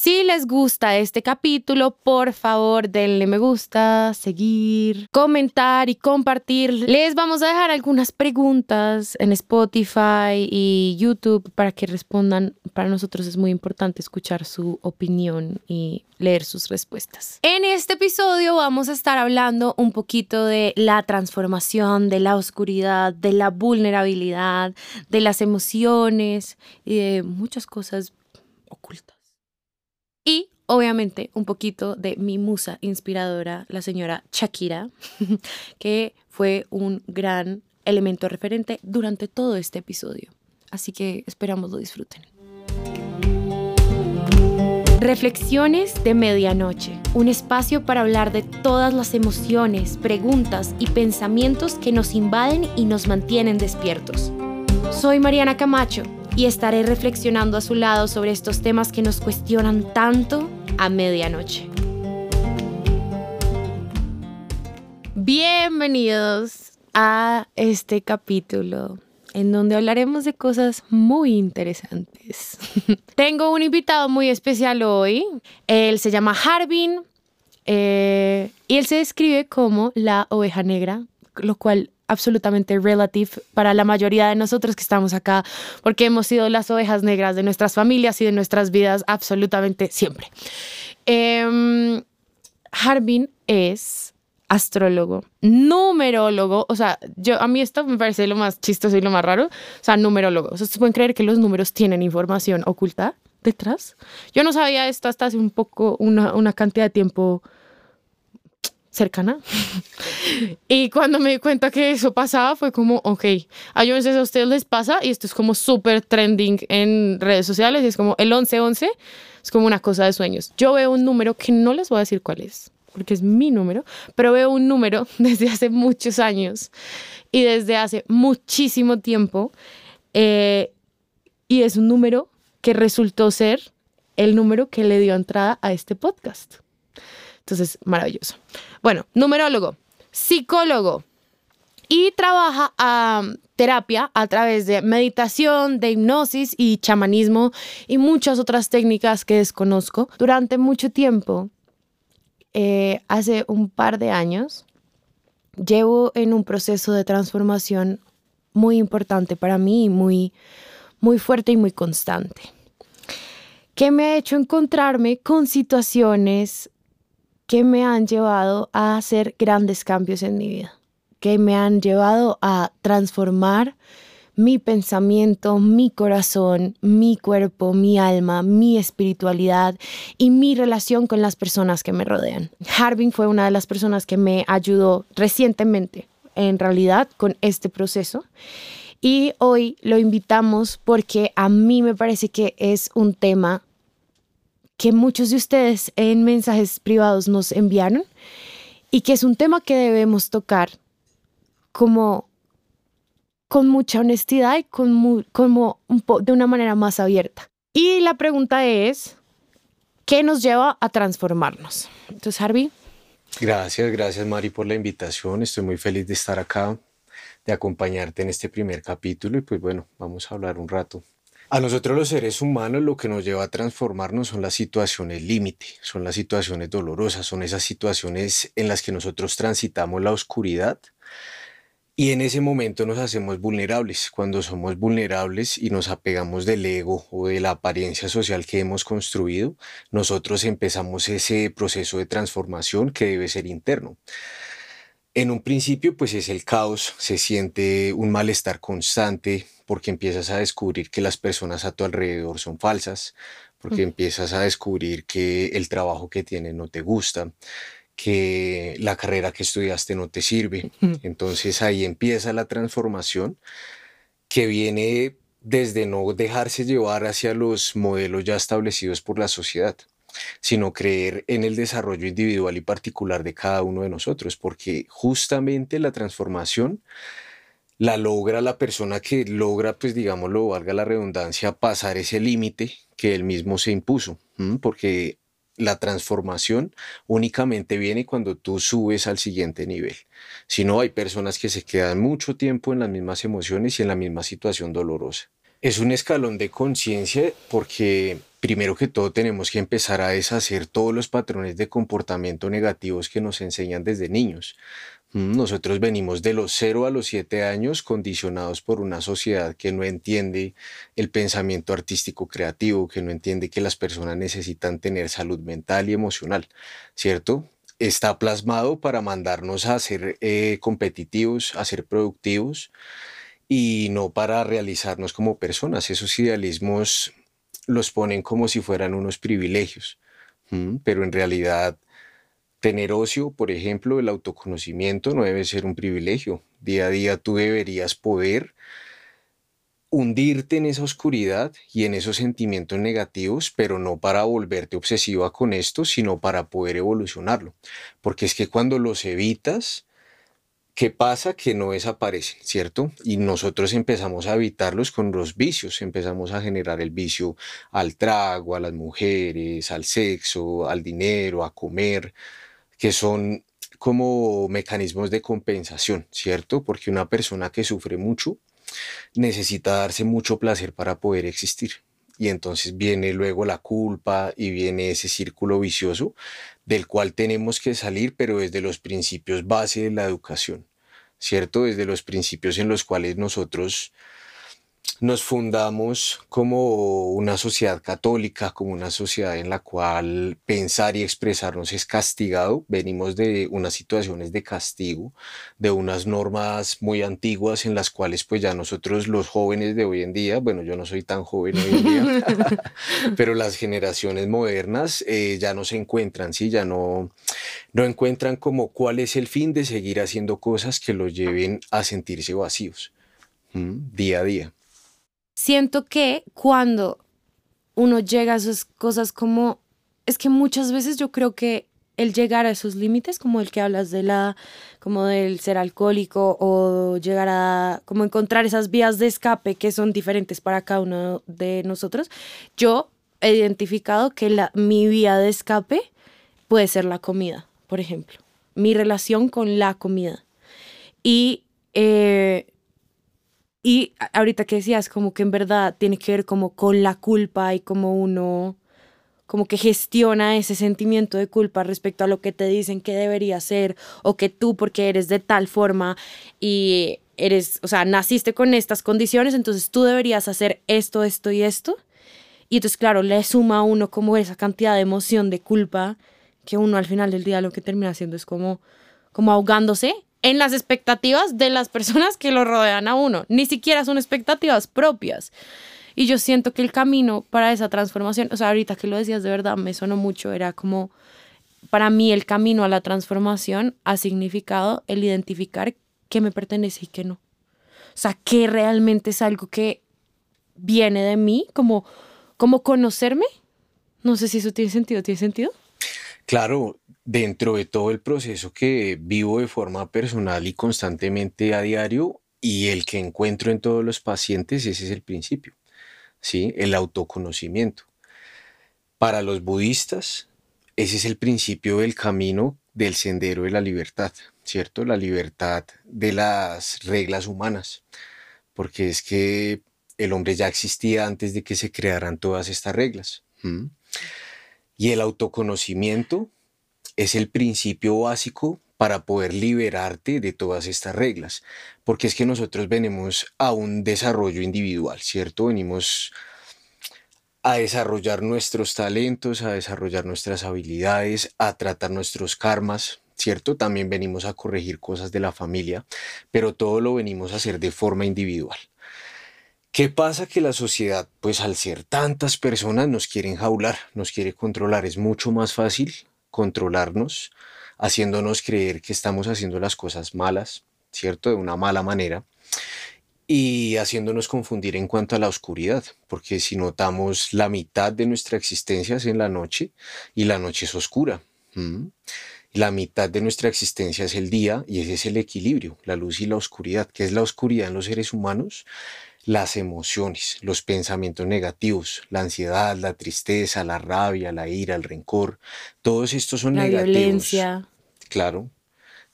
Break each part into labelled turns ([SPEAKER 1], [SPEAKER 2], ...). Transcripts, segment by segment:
[SPEAKER 1] Si les gusta este capítulo, por favor denle me gusta, seguir, comentar y compartir. Les vamos a dejar algunas preguntas en Spotify y YouTube para que respondan. Para nosotros es muy importante escuchar su opinión y leer sus respuestas. En este episodio vamos a estar hablando un poquito de la transformación, de la oscuridad, de la vulnerabilidad, de las emociones y de muchas cosas ocultas. Y obviamente un poquito de mi musa inspiradora, la señora Shakira, que fue un gran elemento referente durante todo este episodio. Así que esperamos lo disfruten. Reflexiones de Medianoche, un espacio para hablar de todas las emociones, preguntas y pensamientos que nos invaden y nos mantienen despiertos. Soy Mariana Camacho y estaré reflexionando a su lado sobre estos temas que nos cuestionan tanto a medianoche. Bienvenidos a este capítulo en donde hablaremos de cosas muy interesantes. Tengo un invitado muy especial hoy. Él se llama Harbin eh, y él se describe como la oveja negra, lo cual absolutamente relative para la mayoría de nosotros que estamos acá, porque hemos sido las ovejas negras de nuestras familias y de nuestras vidas absolutamente siempre. Eh, Harbin es astrólogo, numerólogo, o sea, yo a mí esto me parece lo más chistoso y lo más raro, o sea, numerólogo. ¿ustedes pueden creer que los números tienen información oculta detrás? Yo no sabía esto hasta hace un poco, una, una cantidad de tiempo cercana. y cuando me di cuenta que eso pasaba, fue como, ok, a yo a ustedes les pasa y esto es como súper trending en redes sociales, es como el 1111, es como una cosa de sueños. Yo veo un número que no les voy a decir cuál es, porque es mi número, pero veo un número desde hace muchos años y desde hace muchísimo tiempo. Eh, y es un número que resultó ser el número que le dio entrada a este podcast. Entonces, maravilloso. Bueno, numerólogo, psicólogo y trabaja a terapia a través de meditación, de hipnosis y chamanismo y muchas otras técnicas que desconozco. Durante mucho tiempo eh, hace un par de años, llevo en un proceso de transformación muy importante para mí, muy, muy fuerte y muy constante, que me ha hecho encontrarme con situaciones que me han llevado a hacer grandes cambios en mi vida, que me han llevado a transformar mi pensamiento, mi corazón, mi cuerpo, mi alma, mi espiritualidad y mi relación con las personas que me rodean. Harbin fue una de las personas que me ayudó recientemente, en realidad, con este proceso. Y hoy lo invitamos porque a mí me parece que es un tema que muchos de ustedes en mensajes privados nos enviaron y que es un tema que debemos tocar como con mucha honestidad y con como de una manera más abierta. Y la pregunta es, ¿qué nos lleva a transformarnos? Entonces, Harvey.
[SPEAKER 2] Gracias, gracias Mari por la invitación. Estoy muy feliz de estar acá, de acompañarte en este primer capítulo y pues bueno, vamos a hablar un rato. A nosotros los seres humanos lo que nos lleva a transformarnos son las situaciones límite, son las situaciones dolorosas, son esas situaciones en las que nosotros transitamos la oscuridad y en ese momento nos hacemos vulnerables. Cuando somos vulnerables y nos apegamos del ego o de la apariencia social que hemos construido, nosotros empezamos ese proceso de transformación que debe ser interno. En un principio, pues es el caos, se siente un malestar constante porque empiezas a descubrir que las personas a tu alrededor son falsas, porque empiezas a descubrir que el trabajo que tienes no te gusta, que la carrera que estudiaste no te sirve. Entonces ahí empieza la transformación que viene desde no dejarse llevar hacia los modelos ya establecidos por la sociedad, sino creer en el desarrollo individual y particular de cada uno de nosotros, porque justamente la transformación la logra la persona que logra, pues digámoslo, valga la redundancia, pasar ese límite que él mismo se impuso, porque la transformación únicamente viene cuando tú subes al siguiente nivel. Si no, hay personas que se quedan mucho tiempo en las mismas emociones y en la misma situación dolorosa. Es un escalón de conciencia porque primero que todo tenemos que empezar a deshacer todos los patrones de comportamiento negativos que nos enseñan desde niños. Mm, nosotros venimos de los 0 a los 7 años condicionados por una sociedad que no entiende el pensamiento artístico creativo, que no entiende que las personas necesitan tener salud mental y emocional, ¿cierto? Está plasmado para mandarnos a ser eh, competitivos, a ser productivos y no para realizarnos como personas. Esos idealismos los ponen como si fueran unos privilegios, pero en realidad tener ocio, por ejemplo, el autoconocimiento no debe ser un privilegio. Día a día tú deberías poder hundirte en esa oscuridad y en esos sentimientos negativos, pero no para volverte obsesiva con esto, sino para poder evolucionarlo. Porque es que cuando los evitas, ¿Qué pasa? Que no desaparecen, ¿cierto? Y nosotros empezamos a evitarlos con los vicios, empezamos a generar el vicio al trago, a las mujeres, al sexo, al dinero, a comer, que son como mecanismos de compensación, ¿cierto? Porque una persona que sufre mucho necesita darse mucho placer para poder existir. Y entonces viene luego la culpa y viene ese círculo vicioso del cual tenemos que salir, pero desde los principios base de la educación. ¿cierto? Desde los principios en los cuales nosotros nos fundamos como una sociedad católica, como una sociedad en la cual pensar y expresarnos es castigado. Venimos de unas situaciones de castigo, de unas normas muy antiguas en las cuales pues ya nosotros los jóvenes de hoy en día, bueno, yo no soy tan joven hoy en día, pero las generaciones modernas eh, ya no se encuentran, ¿sí? Ya no, no encuentran como cuál es el fin de seguir haciendo cosas que los lleven a sentirse vacíos día a día
[SPEAKER 1] siento que cuando uno llega a esas cosas como, es que muchas veces yo creo que el llegar a esos límites, como el que hablas de la, como del ser alcohólico o llegar a, como encontrar esas vías de escape que son diferentes para cada uno de nosotros, yo he identificado que la, mi vía de escape puede ser la comida, por ejemplo, mi relación con la comida. Y eh, y ahorita que decías, como que en verdad tiene que ver como con la culpa y como uno, como que gestiona ese sentimiento de culpa respecto a lo que te dicen que debería ser o que tú porque eres de tal forma y eres, o sea, naciste con estas condiciones, entonces tú deberías hacer esto, esto y esto. Y entonces, claro, le suma a uno como esa cantidad de emoción, de culpa, que uno al final del día lo que termina haciendo es como, como ahogándose en las expectativas de las personas que lo rodean a uno. Ni siquiera son expectativas propias. Y yo siento que el camino para esa transformación, o sea, ahorita que lo decías de verdad, me sonó mucho, era como, para mí el camino a la transformación ha significado el identificar qué me pertenece y qué no. O sea, qué realmente es algo que viene de mí, como, como conocerme. No sé si eso tiene sentido, ¿tiene sentido?
[SPEAKER 2] Claro, dentro de todo el proceso que vivo de forma personal y constantemente a diario y el que encuentro en todos los pacientes, ese es el principio, ¿sí? El autoconocimiento. Para los budistas, ese es el principio del camino del sendero de la libertad, ¿cierto? La libertad de las reglas humanas, porque es que el hombre ya existía antes de que se crearan todas estas reglas. Y el autoconocimiento es el principio básico para poder liberarte de todas estas reglas, porque es que nosotros venimos a un desarrollo individual, ¿cierto? Venimos a desarrollar nuestros talentos, a desarrollar nuestras habilidades, a tratar nuestros karmas, ¿cierto? También venimos a corregir cosas de la familia, pero todo lo venimos a hacer de forma individual. ¿Qué pasa? Que la sociedad, pues al ser tantas personas, nos quiere enjaular, nos quiere controlar. Es mucho más fácil controlarnos, haciéndonos creer que estamos haciendo las cosas malas, ¿cierto? De una mala manera. Y haciéndonos confundir en cuanto a la oscuridad, porque si notamos la mitad de nuestra existencia es en la noche y la noche es oscura. La mitad de nuestra existencia es el día y ese es el equilibrio, la luz y la oscuridad. ¿Qué es la oscuridad en los seres humanos? Las emociones, los pensamientos negativos, la ansiedad, la tristeza, la rabia, la ira, el rencor, todos estos son
[SPEAKER 1] la
[SPEAKER 2] negativos.
[SPEAKER 1] Violencia.
[SPEAKER 2] Claro,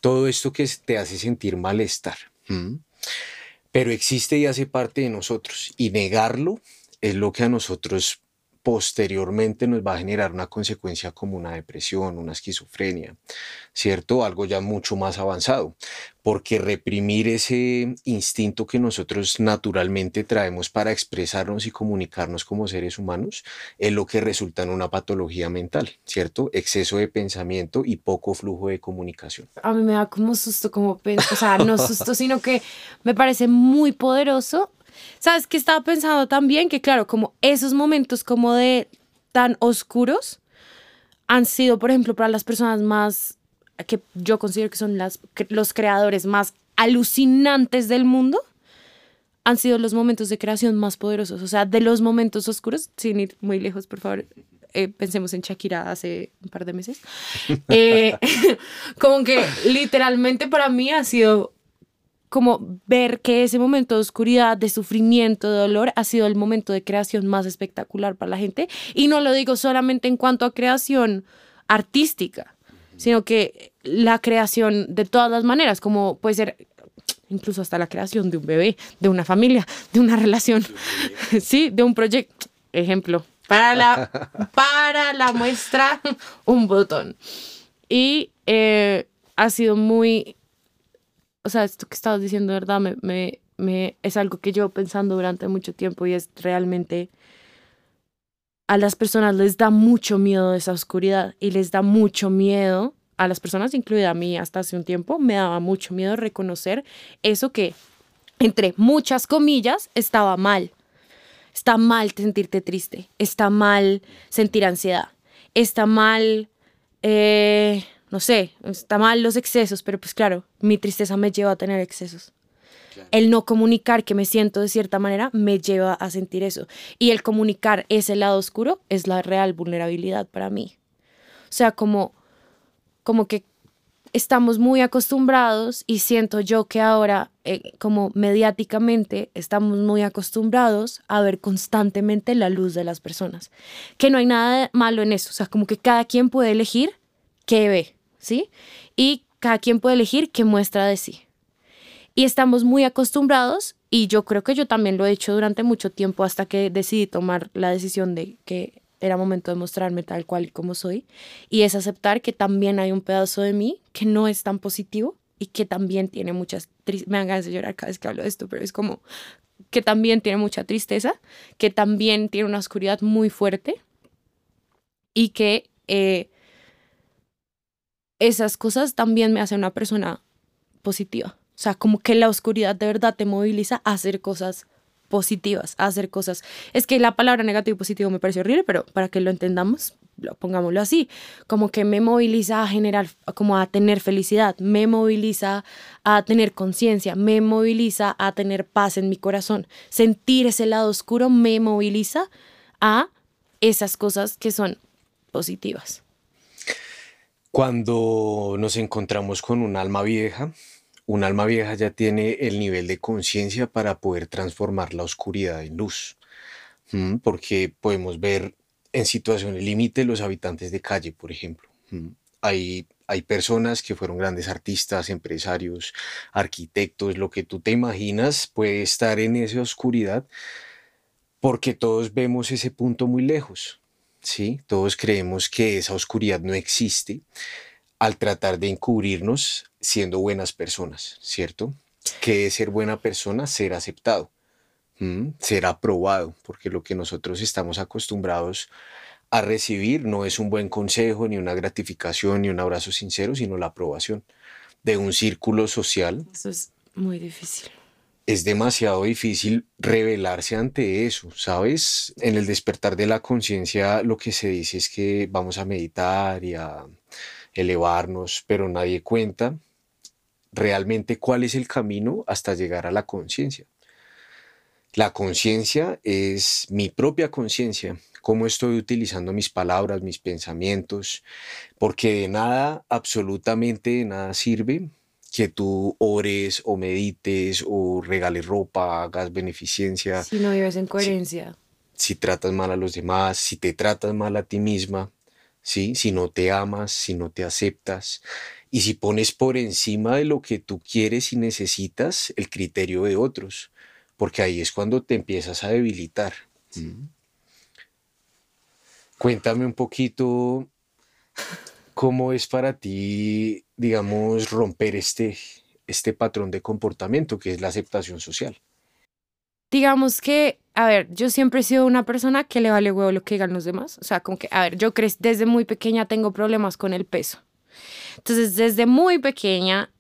[SPEAKER 2] todo esto que te hace sentir malestar. Pero existe y hace parte de nosotros y negarlo es lo que a nosotros posteriormente nos va a generar una consecuencia como una depresión, una esquizofrenia, ¿cierto? Algo ya mucho más avanzado, porque reprimir ese instinto que nosotros naturalmente traemos para expresarnos y comunicarnos como seres humanos es lo que resulta en una patología mental, ¿cierto? Exceso de pensamiento y poco flujo de comunicación.
[SPEAKER 1] A mí me da como susto, como, o sea, no susto, sino que me parece muy poderoso ¿Sabes qué estaba pensando también? Que claro, como esos momentos como de tan oscuros han sido, por ejemplo, para las personas más que yo considero que son las, los creadores más alucinantes del mundo, han sido los momentos de creación más poderosos. O sea, de los momentos oscuros, sin ir muy lejos, por favor, eh, pensemos en Shakira hace un par de meses. Eh, como que literalmente para mí ha sido como ver que ese momento de oscuridad, de sufrimiento, de dolor, ha sido el momento de creación más espectacular para la gente. Y no lo digo solamente en cuanto a creación artística, sino que la creación de todas las maneras, como puede ser incluso hasta la creación de un bebé, de una familia, de una relación, sí, de un proyecto. Ejemplo, para la, para la muestra, un botón. Y eh, ha sido muy o sea, esto que estabas diciendo, ¿verdad? Me, me, me, es algo que yo pensando durante mucho tiempo y es realmente a las personas les da mucho miedo esa oscuridad y les da mucho miedo a las personas, incluida a mí hasta hace un tiempo, me daba mucho miedo reconocer eso que, entre muchas comillas, estaba mal. Está mal sentirte triste, está mal sentir ansiedad, está mal eh, no sé, está mal los excesos, pero pues claro, mi tristeza me lleva a tener excesos. El no comunicar que me siento de cierta manera me lleva a sentir eso. Y el comunicar ese lado oscuro es la real vulnerabilidad para mí. O sea, como, como que estamos muy acostumbrados y siento yo que ahora, eh, como mediáticamente, estamos muy acostumbrados a ver constantemente la luz de las personas. Que no hay nada malo en eso. O sea, como que cada quien puede elegir qué ve. ¿Sí? Y cada quien puede elegir qué muestra de sí. Y estamos muy acostumbrados, y yo creo que yo también lo he hecho durante mucho tiempo hasta que decidí tomar la decisión de que era momento de mostrarme tal cual y como soy, y es aceptar que también hay un pedazo de mí que no es tan positivo y que también tiene muchas, me dan ganas de llorar cada vez que hablo de esto, pero es como que también tiene mucha tristeza, que también tiene una oscuridad muy fuerte y que eh, esas cosas también me hacen una persona positiva. O sea, como que la oscuridad de verdad te moviliza a hacer cosas positivas, a hacer cosas. Es que la palabra negativo y positivo me parece horrible, pero para que lo entendamos, lo pongámoslo así, como que me moviliza a generar, como a tener felicidad, me moviliza a tener conciencia, me moviliza a tener paz en mi corazón. Sentir ese lado oscuro me moviliza a esas cosas que son positivas.
[SPEAKER 2] Cuando nos encontramos con un alma vieja, un alma vieja ya tiene el nivel de conciencia para poder transformar la oscuridad en luz, porque podemos ver en situaciones límite los habitantes de calle, por ejemplo. Hay, hay personas que fueron grandes artistas, empresarios, arquitectos, lo que tú te imaginas puede estar en esa oscuridad porque todos vemos ese punto muy lejos. ¿Sí? Todos creemos que esa oscuridad no existe al tratar de encubrirnos siendo buenas personas, ¿cierto? Que es ser buena persona? Ser aceptado, ser aprobado, porque lo que nosotros estamos acostumbrados a recibir no es un buen consejo, ni una gratificación, ni un abrazo sincero, sino la aprobación de un círculo social.
[SPEAKER 1] Eso es muy difícil
[SPEAKER 2] es demasiado difícil revelarse ante eso, ¿sabes? En el despertar de la conciencia lo que se dice es que vamos a meditar y a elevarnos, pero nadie cuenta realmente cuál es el camino hasta llegar a la conciencia. La conciencia es mi propia conciencia, cómo estoy utilizando mis palabras, mis pensamientos, porque de nada, absolutamente de nada sirve que tú ores o medites o regales ropa, hagas beneficencia.
[SPEAKER 1] Si no vives en coherencia.
[SPEAKER 2] Si, tratas mal a los demás, si te tratas mal a ti misma, ¿sí? si no te amas, si no te aceptas y si pones por encima de lo que tú quieres y necesitas el criterio de otros, porque ahí es cuando te empiezas a debilitar. Cuéntame un poquito cómo es para ti, digamos, romper este, este patrón de comportamiento que es la aceptación social.
[SPEAKER 1] Digamos que, a ver, yo siempre he sido una persona que le vale huevo lo que digan los demás. O sea, como que, a ver, yo crecí desde muy pequeña tengo problemas con el peso. Entonces, desde muy pequeña,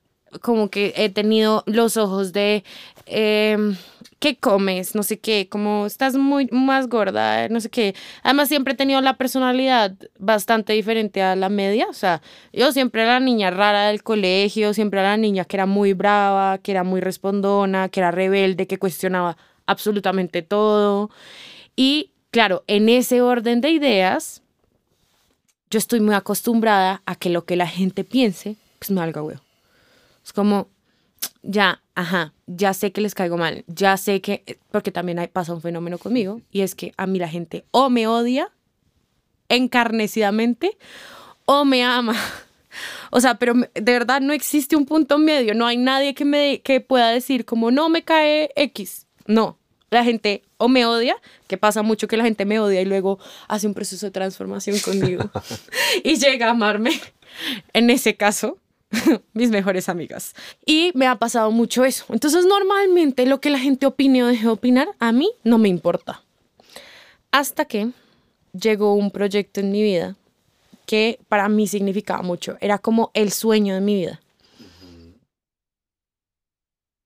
[SPEAKER 1] como que he tenido los ojos de, em, ¿qué comes? No sé qué, como estás muy más gorda, no sé qué. Además, siempre he tenido la personalidad bastante diferente a la media. O sea, yo siempre era la niña rara del colegio, siempre era la niña que era muy brava, que era muy respondona, que era rebelde, que cuestionaba absolutamente todo. Y claro, en ese orden de ideas, yo estoy muy acostumbrada a que lo que la gente piense, pues me valga huevo. Es como, ya, ajá, ya sé que les caigo mal, ya sé que, porque también hay, pasa un fenómeno conmigo, y es que a mí la gente o me odia encarnecidamente o me ama. O sea, pero de verdad no existe un punto medio, no hay nadie que me que pueda decir como no me cae X. No, la gente o me odia, que pasa mucho que la gente me odia y luego hace un proceso de transformación conmigo y llega a amarme. En ese caso, mis mejores amigas. Y me ha pasado mucho eso. Entonces, normalmente lo que la gente opine o deje de opinar, a mí no me importa. Hasta que llegó un proyecto en mi vida que para mí significaba mucho. Era como el sueño de mi vida.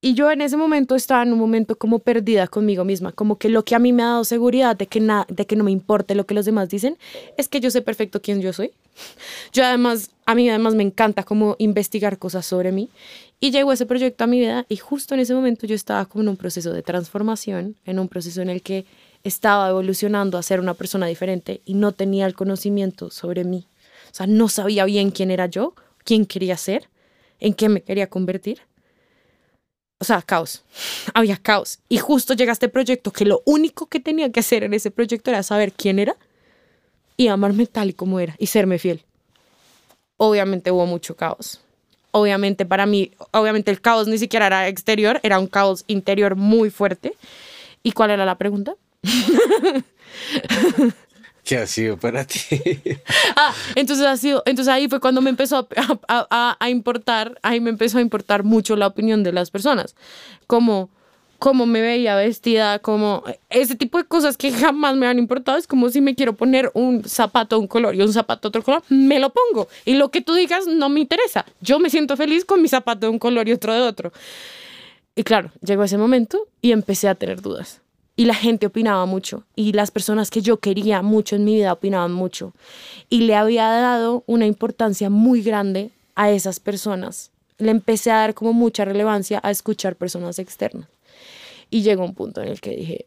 [SPEAKER 1] Y yo en ese momento estaba en un momento como perdida conmigo misma, como que lo que a mí me ha dado seguridad de que, de que no me importe lo que los demás dicen, es que yo sé perfecto quién yo soy. Yo además, a mí además me encanta como investigar cosas sobre mí. Y llegó ese proyecto a mi vida y justo en ese momento yo estaba como en un proceso de transformación, en un proceso en el que estaba evolucionando a ser una persona diferente y no tenía el conocimiento sobre mí. O sea, no sabía bien quién era yo, quién quería ser, en qué me quería convertir o sea, caos. Había caos. Y justo llega este proyecto que lo único que tenía que hacer en ese proyecto era saber quién era y amarme tal y como era y serme fiel. Obviamente hubo mucho caos. Obviamente para mí, obviamente el caos ni siquiera era exterior, era un caos interior muy fuerte. ¿Y cuál era la pregunta?
[SPEAKER 2] ¿Qué ha sido para ti?
[SPEAKER 1] ah, entonces ha sido, entonces ahí fue cuando me empezó a, a, importar, ahí me empezó a importar mucho la opinión de las personas, como cómo me veía vestida, como ese tipo de cosas que jamás me han importado, es como si me quiero poner un zapato un color y un zapato otro color, me lo pongo y lo que tú digas no me interesa, yo me siento feliz con mi zapato de un color y otro de otro. Y claro, llegó ese momento y empecé a tener dudas y la gente opinaba mucho y las personas que yo quería mucho en mi vida opinaban mucho y le había dado una importancia muy grande a esas personas. Le empecé a dar como mucha relevancia a escuchar personas externas. Y llegó un punto en el que dije,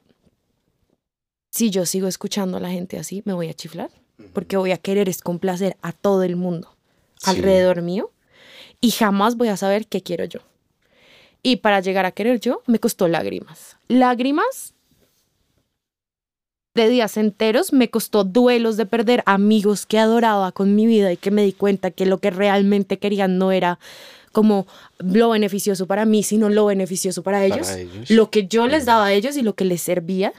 [SPEAKER 1] si yo sigo escuchando a la gente así, me voy a chiflar, porque voy a querer es complacer a todo el mundo alrededor mío y jamás voy a saber qué quiero yo. Y para llegar a querer yo, me costó lágrimas. Lágrimas de días enteros, me costó duelos de perder amigos que adoraba con mi vida y que me di cuenta que lo que realmente querían no era como lo beneficioso para mí, sino lo beneficioso para ellos. Lo que yo les daba a ellos y lo que les servía.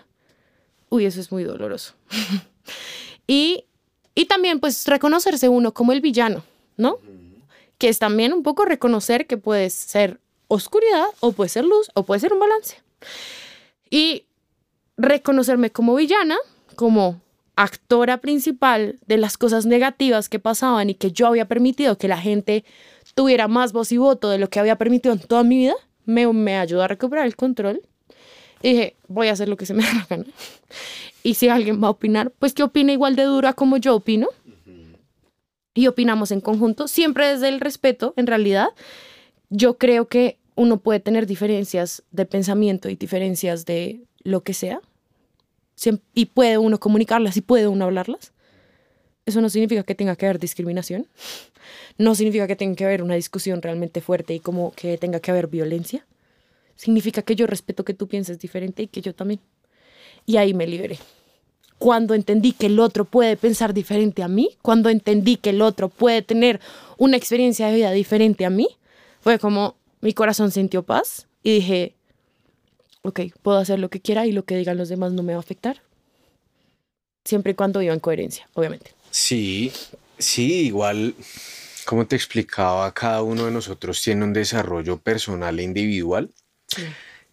[SPEAKER 1] Uy, eso es muy doloroso. y, y también pues reconocerse uno como el villano, ¿no? Que es también un poco reconocer que puedes ser oscuridad o puede ser luz o puede ser un balance. Y reconocerme como villana, como actora principal de las cosas negativas que pasaban y que yo había permitido que la gente tuviera más voz y voto de lo que había permitido en toda mi vida, me, me ayudó a recuperar el control. Y dije, voy a hacer lo que se me da la gana. Y si alguien va a opinar, pues que opine igual de dura como yo opino. Y opinamos en conjunto, siempre desde el respeto, en realidad. Yo creo que uno puede tener diferencias de pensamiento y diferencias de lo que sea, y puede uno comunicarlas y puede uno hablarlas. Eso no significa que tenga que haber discriminación, no significa que tenga que haber una discusión realmente fuerte y como que tenga que haber violencia. Significa que yo respeto que tú pienses diferente y que yo también. Y ahí me liberé. Cuando entendí que el otro puede pensar diferente a mí, cuando entendí que el otro puede tener una experiencia de vida diferente a mí, fue como mi corazón sintió paz y dije, ok, puedo hacer lo que quiera y lo que digan los demás no me va a afectar. siempre y cuando viva en coherencia, obviamente.
[SPEAKER 2] Sí, sí, igual, como te explicaba, cada uno de nosotros tiene un desarrollo personal e individual.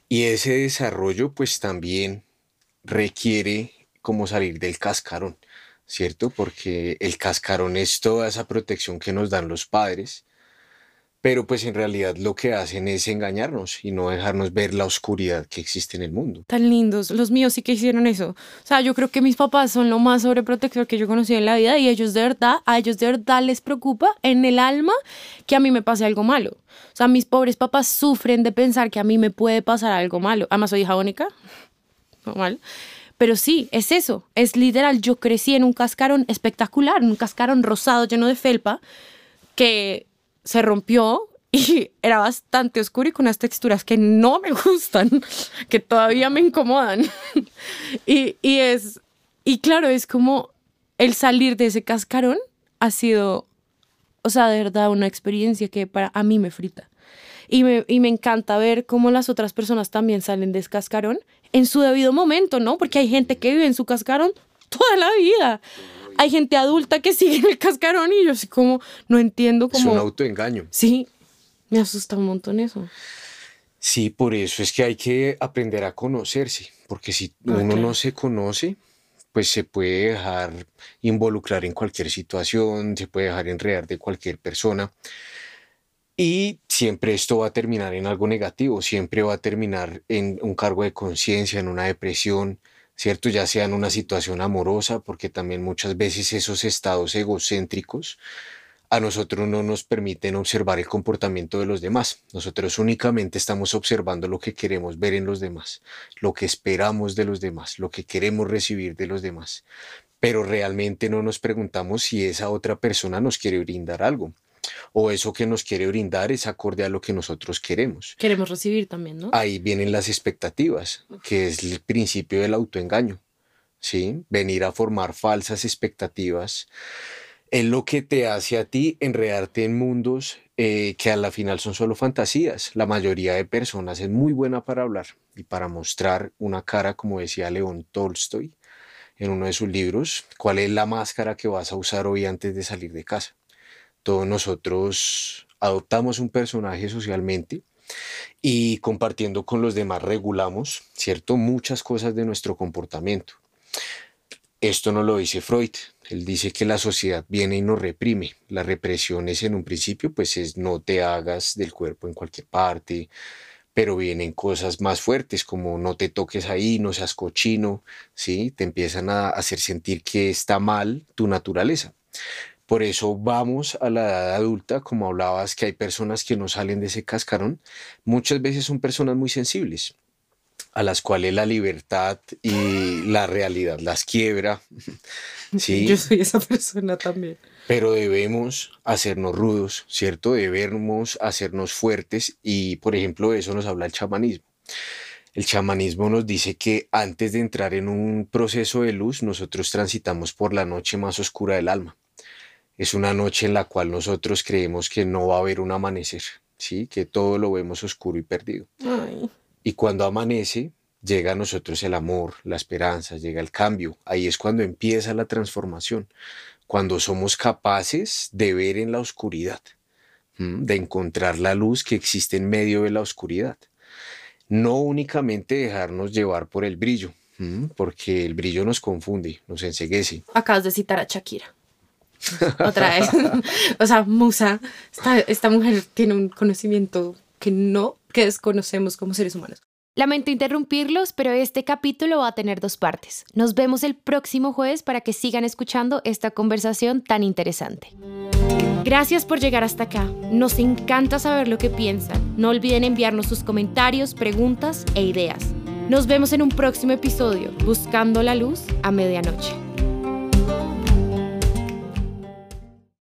[SPEAKER 2] Y ese desarrollo pues también requiere como salir del cascarón, ¿cierto? Porque el cascarón es toda esa protección que nos dan los padres pero pues en realidad lo que hacen es engañarnos y no dejarnos ver la oscuridad que existe en el mundo.
[SPEAKER 1] Tan lindos, los míos sí que hicieron eso. O sea, yo creo que mis papás son lo más sobreprotector que yo conocí en la vida y ellos de verdad, a ellos de verdad les preocupa en el alma que a mí me pase algo malo. O sea, mis pobres papás sufren de pensar que a mí me puede pasar algo malo. Además soy hija única, normal. Pero sí, es eso, es literal, yo crecí en un cascarón espectacular, un cascarón rosado lleno de felpa, que se rompió y era bastante oscuro y con unas texturas que no me gustan, que todavía me incomodan. y, es, y claro, es como el salir de ese cascarón ha sido, o sea, de verdad una experiencia que para a mí me frita. Y me, y me encanta ver cómo las otras personas también salen de ese cascarón en su debido momento, ¿no? Porque hay gente que vive en su cascarón toda la vida hay gente adulta que sigue en el cascarón y yo así como no entiendo cómo...
[SPEAKER 2] Es un autoengaño.
[SPEAKER 1] Sí, me asusta un montón eso.
[SPEAKER 2] Sí, por eso es que hay que aprender a conocerse, porque si uno no se conoce, pues se puede dejar involucrar en cualquier situación, se puede dejar enredar de cualquier persona. Y siempre esto va a terminar en algo negativo, siempre va a terminar en un cargo de conciencia, en una depresión, ¿cierto? Ya sea en una situación amorosa, porque también muchas veces esos estados egocéntricos a nosotros no nos permiten observar el comportamiento de los demás. Nosotros únicamente estamos observando lo que queremos ver en los demás, lo que esperamos de los demás, lo que queremos recibir de los demás. Pero realmente no nos preguntamos si esa otra persona nos quiere brindar algo o eso que nos quiere brindar es acorde a lo que nosotros queremos.
[SPEAKER 1] Queremos recibir también, ¿no?
[SPEAKER 2] Ahí vienen las expectativas, que es el principio del autoengaño, ¿sí? Venir a formar falsas expectativas es lo que te hace a ti enredarte en mundos eh, que a la final son solo fantasías. La mayoría de personas es muy buena para hablar y para mostrar una cara, como decía León Tolstoy en uno de sus libros, cuál es la máscara que vas a usar hoy antes de salir de casa todos nosotros adoptamos un personaje socialmente y compartiendo con los demás regulamos, ¿cierto? Muchas cosas de nuestro comportamiento. Esto no lo dice Freud. Él dice que la sociedad viene y nos reprime. La represión es en un principio, pues es no te hagas del cuerpo en cualquier parte, pero vienen cosas más fuertes como no te toques ahí, no seas cochino, ¿sí? Te empiezan a hacer sentir que está mal tu naturaleza. Por eso vamos a la edad adulta, como hablabas, que hay personas que no salen de ese cascarón. Muchas veces son personas muy sensibles, a las cuales la libertad y la realidad las quiebra. ¿sí?
[SPEAKER 1] Yo soy esa persona también.
[SPEAKER 2] Pero debemos hacernos rudos, ¿cierto? Debemos hacernos fuertes y, por ejemplo, de eso nos habla el chamanismo. El chamanismo nos dice que antes de entrar en un proceso de luz, nosotros transitamos por la noche más oscura del alma es una noche en la cual nosotros creemos que no va a haber un amanecer, ¿sí? que todo lo vemos oscuro y perdido. Y cuando amanece, llega a nosotros el amor, la esperanza, llega el cambio. Ahí es cuando empieza la transformación, cuando somos capaces de ver en la oscuridad, de encontrar la luz que existe en medio de la oscuridad. No únicamente dejarnos llevar por el brillo, porque el brillo nos confunde, nos enseguece.
[SPEAKER 1] Acabas de citar a Shakira. Otra vez. o sea, Musa, esta, esta mujer tiene un conocimiento que no, que desconocemos como seres humanos.
[SPEAKER 3] Lamento interrumpirlos, pero este capítulo va a tener dos partes. Nos vemos el próximo jueves para que sigan escuchando esta conversación tan interesante. Gracias por llegar hasta acá. Nos encanta saber lo que piensan. No olviden enviarnos sus comentarios, preguntas e ideas. Nos vemos en un próximo episodio, Buscando la Luz a Medianoche.